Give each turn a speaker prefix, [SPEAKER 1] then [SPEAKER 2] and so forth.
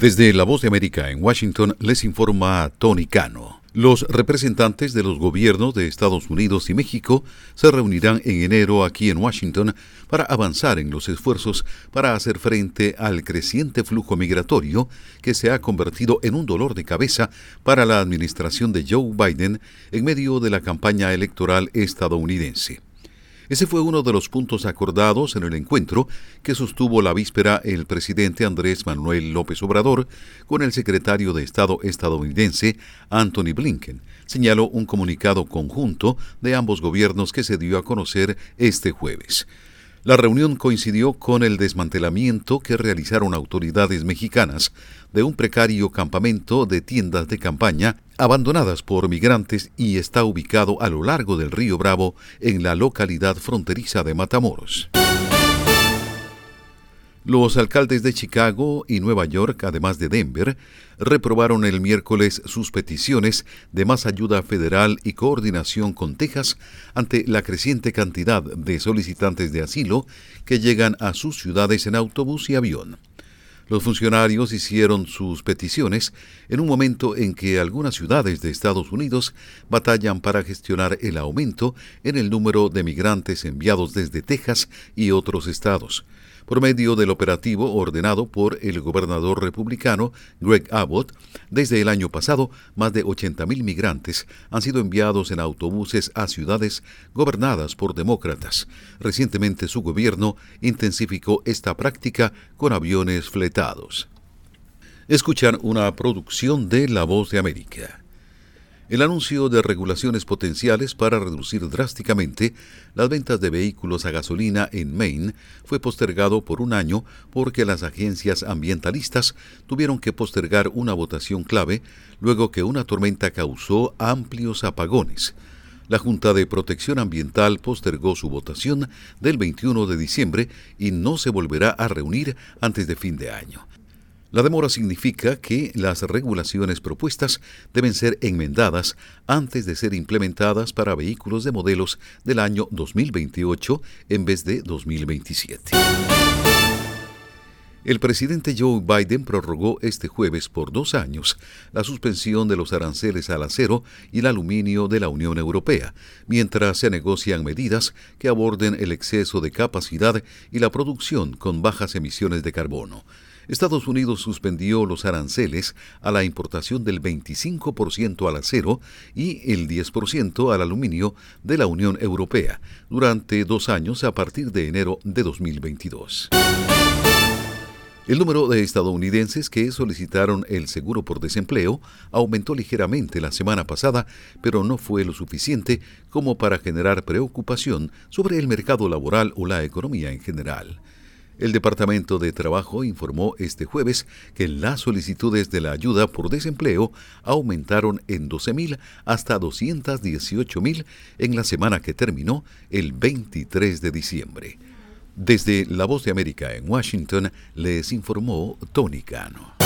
[SPEAKER 1] Desde La Voz de América en Washington les informa Tony Cano. Los representantes de los gobiernos de Estados Unidos y México se reunirán en enero aquí en Washington para avanzar en los esfuerzos para hacer frente al creciente flujo migratorio que se ha convertido en un dolor de cabeza para la administración de Joe Biden en medio de la campaña electoral estadounidense. Ese fue uno de los puntos acordados en el encuentro que sostuvo la víspera el presidente Andrés Manuel López Obrador con el secretario de Estado estadounidense Anthony Blinken, señaló un comunicado conjunto de ambos gobiernos que se dio a conocer este jueves. La reunión coincidió con el desmantelamiento que realizaron autoridades mexicanas de un precario campamento de tiendas de campaña abandonadas por migrantes y está ubicado a lo largo del río Bravo en la localidad fronteriza de Matamoros. Los alcaldes de Chicago y Nueva York, además de Denver, reprobaron el miércoles sus peticiones de más ayuda federal y coordinación con Texas ante la creciente cantidad de solicitantes de asilo que llegan a sus ciudades en autobús y avión. Los funcionarios hicieron sus peticiones en un momento en que algunas ciudades de Estados Unidos batallan para gestionar el aumento en el número de migrantes enviados desde Texas y otros estados por medio del operativo ordenado por el gobernador republicano Greg Abbott. Desde el año pasado, más de 80.000 migrantes han sido enviados en autobuses a ciudades gobernadas por demócratas. Recientemente su gobierno intensificó esta práctica con aviones fletados. Escuchan una producción de La Voz de América. El anuncio de regulaciones potenciales para reducir drásticamente las ventas de vehículos a gasolina en Maine fue postergado por un año porque las agencias ambientalistas tuvieron que postergar una votación clave luego que una tormenta causó amplios apagones. La Junta de Protección Ambiental postergó su votación del 21 de diciembre y no se volverá a reunir antes de fin de año. La demora significa que las regulaciones propuestas deben ser enmendadas antes de ser implementadas para vehículos de modelos del año 2028 en vez de 2027. El presidente Joe Biden prorrogó este jueves por dos años la suspensión de los aranceles al acero y el aluminio de la Unión Europea, mientras se negocian medidas que aborden el exceso de capacidad y la producción con bajas emisiones de carbono. Estados Unidos suspendió los aranceles a la importación del 25% al acero y el 10% al aluminio de la Unión Europea durante dos años a partir de enero de 2022. El número de estadounidenses que solicitaron el seguro por desempleo aumentó ligeramente la semana pasada, pero no fue lo suficiente como para generar preocupación sobre el mercado laboral o la economía en general. El Departamento de Trabajo informó este jueves que las solicitudes de la ayuda por desempleo aumentaron en 12.000 hasta 218.000 en la semana que terminó el 23 de diciembre. Desde La Voz de América en Washington les informó Tony Cano.